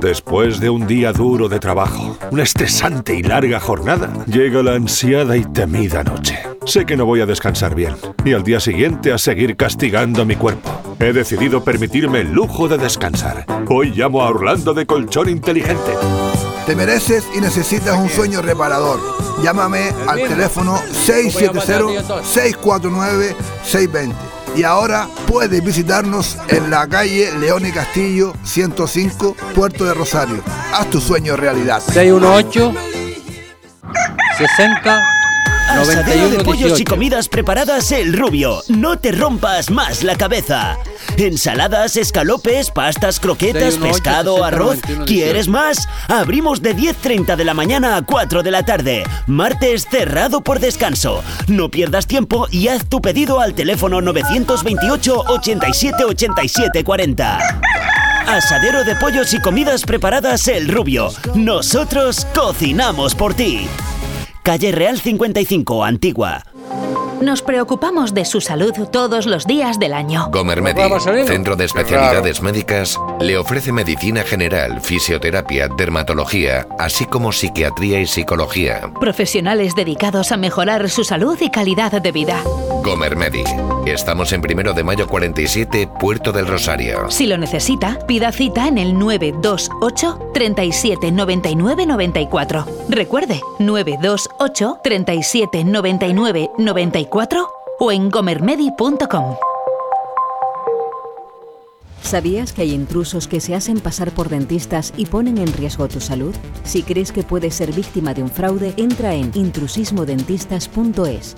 Después de un día duro de trabajo, una estresante y larga jornada, llega la ansiada y temida noche. Sé que no voy a descansar bien y al día siguiente a seguir castigando mi cuerpo. He decidido permitirme el lujo de descansar. Hoy llamo a Orlando de Colchón Inteligente. Te mereces y necesitas un sueño reparador. Llámame al teléfono 670-649-620. Y ahora puedes visitarnos en la calle León y Castillo 105, Puerto de Rosario. Haz tu sueño realidad. 618 60 Asadero 91 de pollos y 18. comidas preparadas El Rubio. No te rompas más la cabeza. Ensaladas, escalopes, pastas, croquetas, 618, pescado, 60, arroz. 91, ¿Quieres más? Abrimos de 10.30 de la mañana a 4 de la tarde. Martes cerrado por descanso. No pierdas tiempo y haz tu pedido al teléfono 928 87 87 40. Asadero de pollos y comidas preparadas El Rubio. Nosotros cocinamos por ti. Calle Real 55, Antigua. Nos preocupamos de su salud todos los días del año. Gomermedi, Centro de Especialidades Médicas, le ofrece medicina general, fisioterapia, dermatología, así como psiquiatría y psicología. Profesionales dedicados a mejorar su salud y calidad de vida. Gomermedi. Estamos en primero de mayo 47, Puerto del Rosario. Si lo necesita, pida cita en el 928 37 99 94. Recuerde, 928 37 99 94 o en gomermedi.com. ¿Sabías que hay intrusos que se hacen pasar por dentistas y ponen en riesgo tu salud? Si crees que puedes ser víctima de un fraude, entra en intrusismodentistas.es.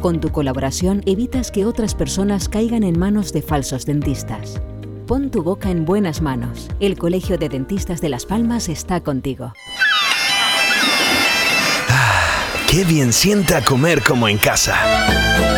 Con tu colaboración evitas que otras personas caigan en manos de falsos dentistas. Pon tu boca en buenas manos. El Colegio de Dentistas de Las Palmas está contigo. Qué bien sienta comer como en casa.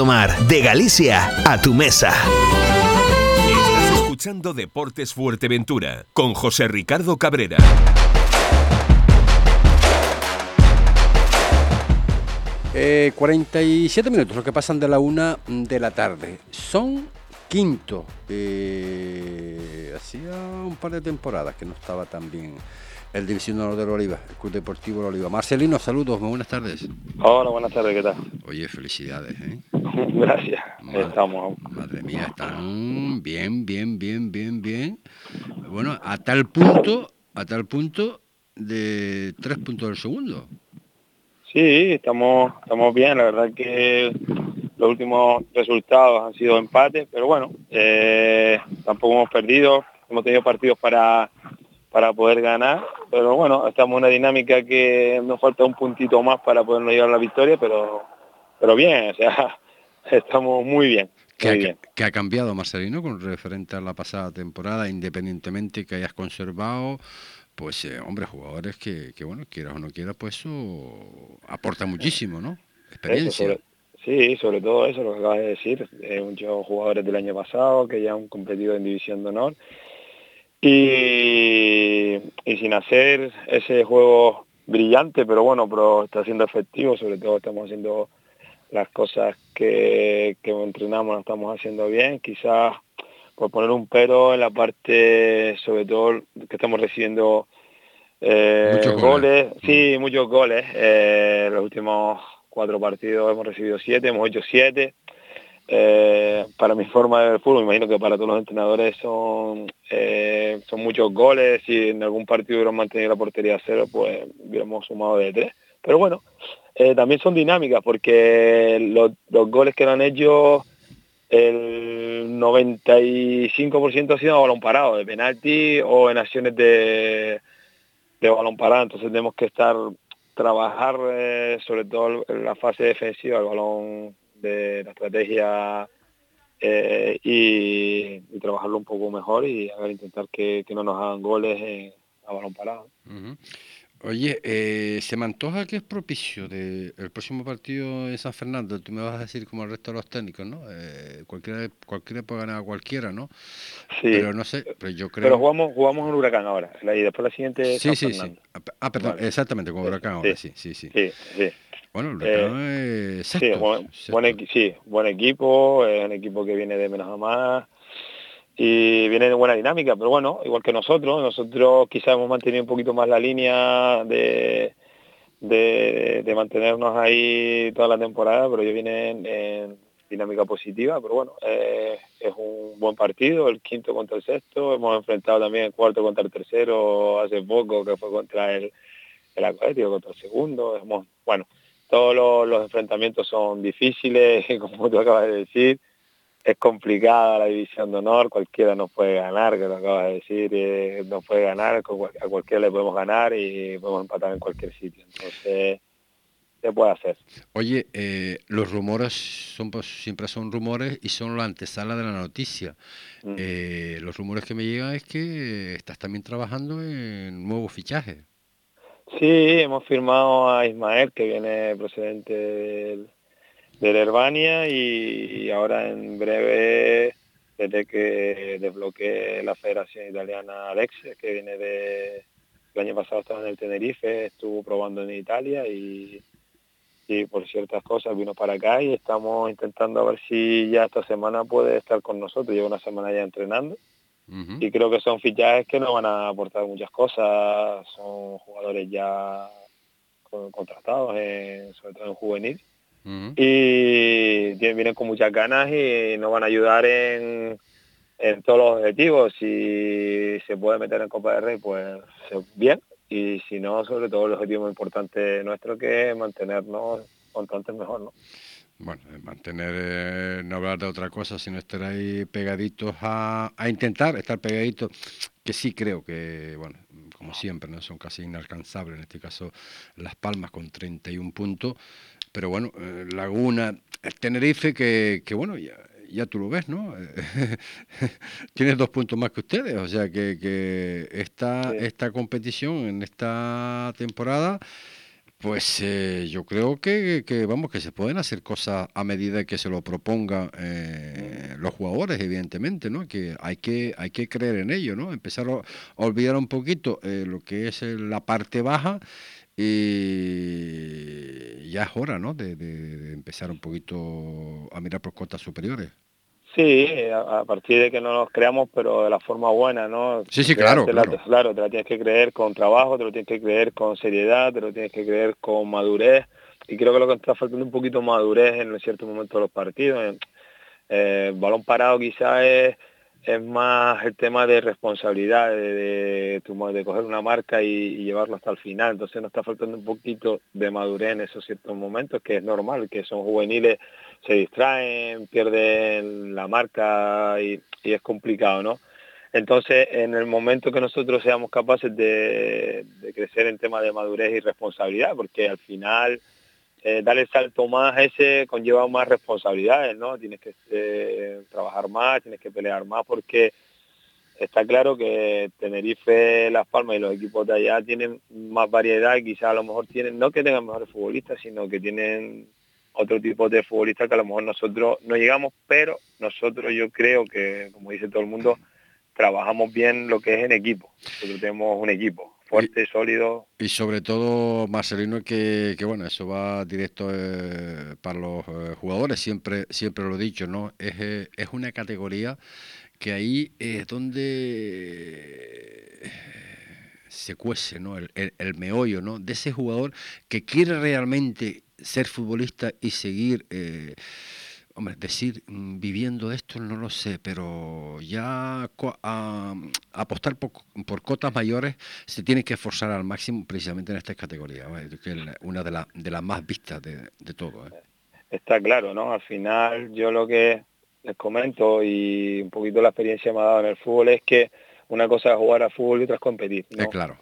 Mar, de Galicia a tu mesa. Estás escuchando Deportes Fuerteventura con José Ricardo Cabrera. Eh, 47 minutos, lo que pasan de la una de la tarde. Son quinto. Eh, hacía un par de temporadas que no estaba tan bien el División de Honor del Oliva, el Club Deportivo Oliva. Marcelino, saludos, muy buenas tardes. Hola, buenas tardes, ¿qué tal? Oye, felicidades, ¿eh? Gracias, estamos. Madre mía, están bien, bien, bien, bien, bien. Bueno, a tal punto, a tal punto de tres puntos del segundo. Sí, estamos, estamos bien, la verdad que los últimos resultados han sido empates, pero bueno, eh, tampoco hemos perdido, hemos tenido partidos para, para poder ganar, pero bueno, estamos en una dinámica que nos falta un puntito más para podernos llevar a la victoria, pero, pero bien, o sea, estamos muy bien. ¿Qué ha, qué ha cambiado, Marcelino, con referente a la pasada temporada, independientemente que hayas conservado, pues, eh, hombre, jugadores que, que, bueno, quieras o no quieras, pues eso aporta muchísimo, ¿no? Experiencia. Eso, sobre- sí, sobre todo eso, lo que acabas de decir. eh, muchos jugadores del año pasado que ya han competido en División de Honor. Y, y sin hacer ese juego brillante, pero bueno, pero está siendo efectivo, sobre todo estamos haciendo las cosas que, que entrenamos, las estamos haciendo bien. Quizás por poner un pero en la parte, sobre todo, que estamos recibiendo eh, Muchos goles. goles. sí, muchos goles. Eh, los últimos cuatro partidos hemos recibido siete, hemos hecho siete. Eh, para mi forma de fútbol, me imagino que para todos los entrenadores son, eh, son muchos goles. Si en algún partido hubiéramos mantenido la portería a cero, pues hubiéramos sumado de tres. Pero bueno, eh, también son dinámicas porque los, goles que lo han hecho, el 95% ha sido balón parado, de penalti o en acciones de, de balón parado. Entonces tenemos que estar trabajar sobre todo en la fase defensiva, el balón de la estrategia eh, y, y trabajarlo un poco mejor y a ver, intentar que, que no nos hagan goles a balón parado. Oye, eh, se me antoja que es propicio de el próximo partido en San Fernando. Tú me vas a decir como el resto de los técnicos, ¿no? Eh, cualquiera, cualquiera puede ganar a cualquiera, ¿no? Sí. Pero no sé, pero yo creo. Pero jugamos, jugamos en Huracán ahora, la- y después la siguiente Sí, San sí, sí. Fernando. Ah, perdón, Vale. exactamente, con Huracán ahora, sí, sí, sí. Sí, sí. Bueno, Huracán es Sí, buen, buen equi- sí, buen equipo, es un equipo que viene de menos a más y viene de buena dinámica, pero bueno, igual que nosotros, nosotros quizás hemos mantenido un poquito más la línea de, de, de mantenernos ahí toda la temporada, pero ellos vienen en dinámica positiva, pero bueno, eh, es un buen partido, el quinto contra el sexto, hemos enfrentado también el cuarto contra el tercero hace poco, que fue contra el, el Atlético, contra el segundo, hemos, bueno, todos los, los enfrentamientos son difíciles, como tú acabas de decir, es complicada la división de honor, cualquiera nos puede ganar, que lo acabas de decir, eh, nos puede ganar, a cualquiera le podemos ganar y podemos empatar en cualquier sitio. Entonces, se puede hacer. Oye, eh, los rumores son pues, siempre son rumores y son la antesala de la noticia. Mm. Eh, los rumores que me llegan es que estás también trabajando en nuevos fichajes. Sí, hemos firmado a Ismael, que viene procedente del, del Herbania, y, ahora en breve, desde que desbloquee la Federación Italiana Alexia, que viene de... El año pasado estaba en el Tenerife, estuvo probando en Italia y, y por ciertas cosas vino para acá y estamos intentando a ver si ya esta semana puede estar con nosotros. Lleva una semana ya entrenando y creo que son fichajes que nos van a aportar muchas cosas. Son jugadores ya con- contratados, en- sobre todo en juvenil. Y vienen con muchas ganas y nos van a ayudar en, en todos los objetivos. Si se puede meter en Copa del Rey, pues bien. Y si no, sobre todo el objetivo más importante nuestro que es mantenernos constantes mejor, ¿no? Bueno, eh, mantener, eh, no hablar de otra cosa, sino estar ahí pegaditos a, a intentar estar pegaditos, que sí creo que, bueno, como siempre, ¿no? son casi inalcanzables, en este caso Las Palmas con 31 puntos, pero bueno, eh, Laguna, el Tenerife, que, que bueno, ya, ya tú lo ves, ¿no? Tienes dos puntos más que ustedes, o sea que, que esta, esta competición en esta temporada pues eh, yo creo que, vamos que se pueden hacer cosas a medida que se lo propongan eh, los jugadores, evidentemente, ¿no? Que hay que hay que creer en ello, ¿no? Empezar a, olvidar un poquito eh, lo que es eh, la parte baja y ya es hora, ¿no? De, de- de empezar un poquito a mirar por cotas superiores. Sí, a, a partir de que no nos creamos, pero de la forma buena, ¿no? Sí, sí, claro, claro. claro, te la tienes que creer con trabajo, te lo tienes que creer con seriedad, te lo tienes que creer con madurez. Y creo que lo que está faltando un poquito madurez en ciertos momentos de los partidos. Eh, balón parado quizás es es más el tema de responsabilidad, de, de, de coger una marca y, llevarlo hasta el final. Entonces nos está faltando un poquito de madurez en esos ciertos momentos, que es normal, que son juveniles, se distraen, pierden la marca y, es complicado, ¿no? Entonces, en el momento que nosotros seamos capaces de, crecer en tema de madurez y responsabilidad, porque al final eh, dar el salto más ese conlleva más responsabilidades, ¿no? Tienes que eh, trabajar más, tienes que pelear más porque está claro que Tenerife, Las Palmas y los equipos de allá tienen más variedad quizás a lo mejor tienen, no que tengan mejores futbolistas, sino que tienen otro tipo de futbolistas que a lo mejor nosotros no llegamos, pero nosotros yo creo que, como dice todo el mundo, trabajamos bien lo que es en equipo. Nosotros tenemos un equipo fuerte, sólido. Y sobre todo, Marcelino, que, que bueno, eso va directo eh, para los eh, jugadores, siempre, siempre lo he dicho, ¿no? Es, eh, es una categoría que ahí es donde se cuece, ¿no? El, el, meollo, ¿no? De ese jugador que quiere realmente ser futbolista y seguir Hombre, decir, mm, viviendo esto no lo sé, pero ya apostar por, cotas mayores se tiene que esforzar al máximo precisamente en esta categoría, que es una de, de las más vistas de, todo. ¿eh? Está claro, ¿no? Al final yo lo que les comento y un poquito la experiencia me ha dado en el fútbol es que una cosa es jugar a fútbol y otra es competir. ¿no? claro.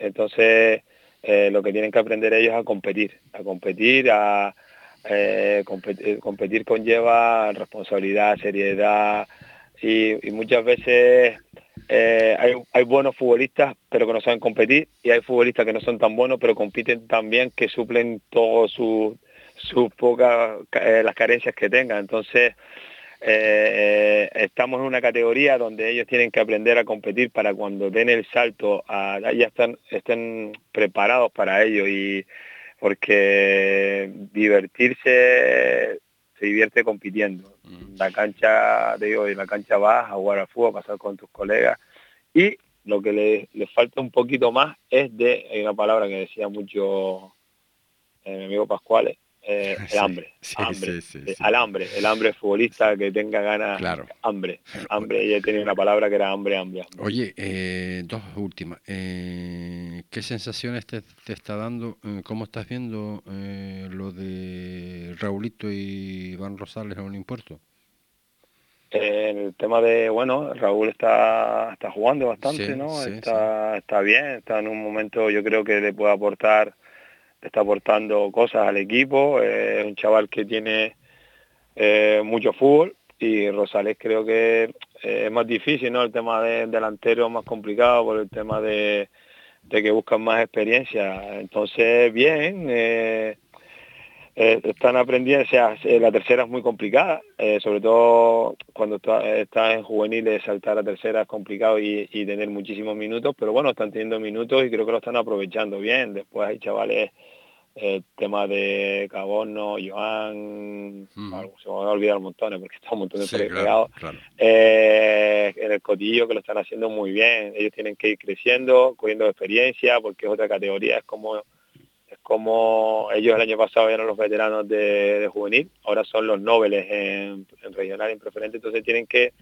Entonces, eh, lo que tienen que aprender ellos a competir, a competir, a eh, competir, competir, conlleva responsabilidad, seriedad y, muchas veces eh, hay, buenos futbolistas pero que no saben competir y hay futbolistas que no son tan buenos pero compiten tan bien que suplen todas sus pocas eh, las carencias que tengan. Entonces estamos en una categoría donde ellos tienen que aprender a competir para cuando den el salto a, ya están, estén preparados para ello y porque divertirse se divierte compitiendo. Mm. La cancha, digo, en la cancha vas a jugar al fútbol, a pasar con tus colegas y lo que le, falta un poquito más es de, hay una palabra que decía mucho eh, mi amigo Pascual, eh, el hambre, hambre eh, al hambre, el hambre futbolista que tenga ganas, hambre, hambre, ella tenía una palabra que era hambre, hambre. Oye, eh, dos últimas, ¿qué sensaciones te, está dando, cómo estás viendo lo de Raulito y Iván Rosales en un impuesto? El tema de, bueno, Raúl está, está jugando bastante, ¿no? está, está bien, está en un momento yo creo que le puede aportar está aportando cosas al equipo, es un chaval que tiene eh, mucho fútbol y Rosales creo que eh, es más difícil, ¿no? El tema de delantero es más complicado por el tema de, que buscan más experiencia. Entonces, bien, eh, están aprendiendo, o sea, la tercera es muy complicada, sobre todo cuando está, en juveniles saltar a tercera es complicado y, y, tener muchísimos minutos, pero bueno, están teniendo minutos y creo que lo están aprovechando bien. Después hay chavales el tema de Cabono, Joan, se me van a olvidar montones porque está un montón de sí, eh, en el cotillo que lo están haciendo muy bien. Ellos tienen que ir creciendo, cogiendo experiencia, porque es otra categoría, es como como ellos el año pasado eran los veteranos de, juvenil, ahora son los nobles en, regional y en preferente, entonces tienen que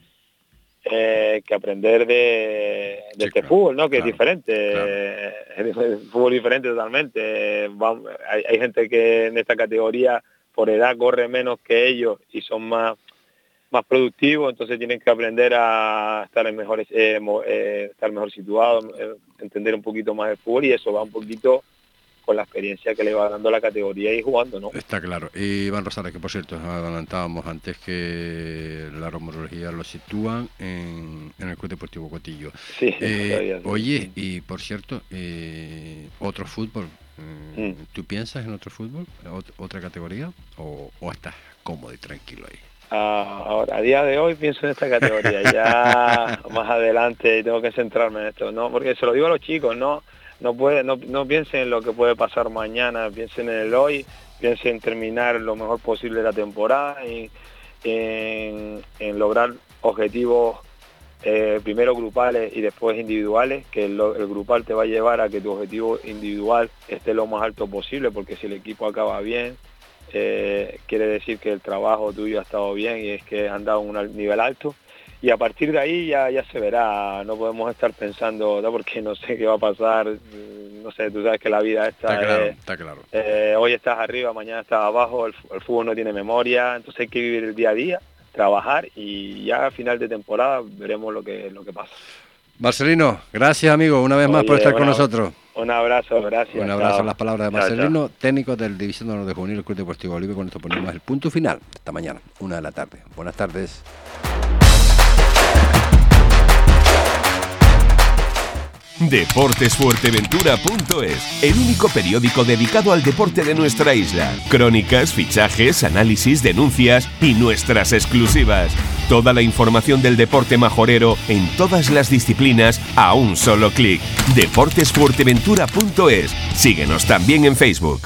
eh, que aprender de, este fútbol, ¿no? Que es diferente, es fútbol diferente totalmente. hay, gente que en esta categoría por edad corre menos que ellos y son más más productivos, entonces tienen que aprender a estar en mejores, eh, eh, estar mejor situados, entender un poquito más el fútbol y eso va un poquito con la experiencia que le va dando la categoría y jugando, ¿no? Está claro. Y Iván Rosales, que por cierto adelantábamos antes que la romología lo sitúan en, el Club Deportivo Cotillo. Sí, eh, oye, y por cierto, eh, otro fútbol. Eh, mm. ¿Tú piensas en otro fútbol, otra categoría, o, estás cómodo y tranquilo ahí? Ah, ahora, a día de hoy pienso en esta categoría, ya más adelante tengo que centrarme en esto, ¿no? Porque se lo digo a los chicos, ¿no? No puede, no, no piensen en lo que puede pasar mañana, piensen en el hoy, piensen en terminar lo mejor posible la temporada y en, lograr objetivos eh, primero grupales y después individuales, que el, grupal te va a llevar a que tu objetivo individual esté lo más alto posible, porque si el equipo acaba bien, eh, quiere decir que el trabajo tuyo ha estado bien y es que han dado un nivel alto y a partir de ahí ya, ya se verá, no podemos estar pensando, ¿no? porque no sé qué va a pasar, no sé, tú sabes que la vida está, Está claro, es- está claro. eh, hoy estás arriba, mañana estás abajo, el, fútbol no tiene memoria, entonces hay que vivir el día a día, trabajar y ya a final de temporada veremos lo que, lo que pasa. Marcelino, gracias amigo, una vez más por estar con nosotros. Un abrazo, gracias. Un abrazo a las palabras de Chao, chao. Marcelino, técnico del División de Honor de Juvenil Club Deportivo Olive. Con esto ponemos el punto final. Esta mañana, una de la tarde. Buenas tardes. Deportesfuerteventura.es, el único periódico dedicado al deporte de nuestra isla. Crónicas, fichajes, análisis, denuncias y nuestras exclusivas. Toda la información del deporte majorero en todas las disciplinas a un solo clic. Deportesfuerteventura.es. Síguenos también en Facebook.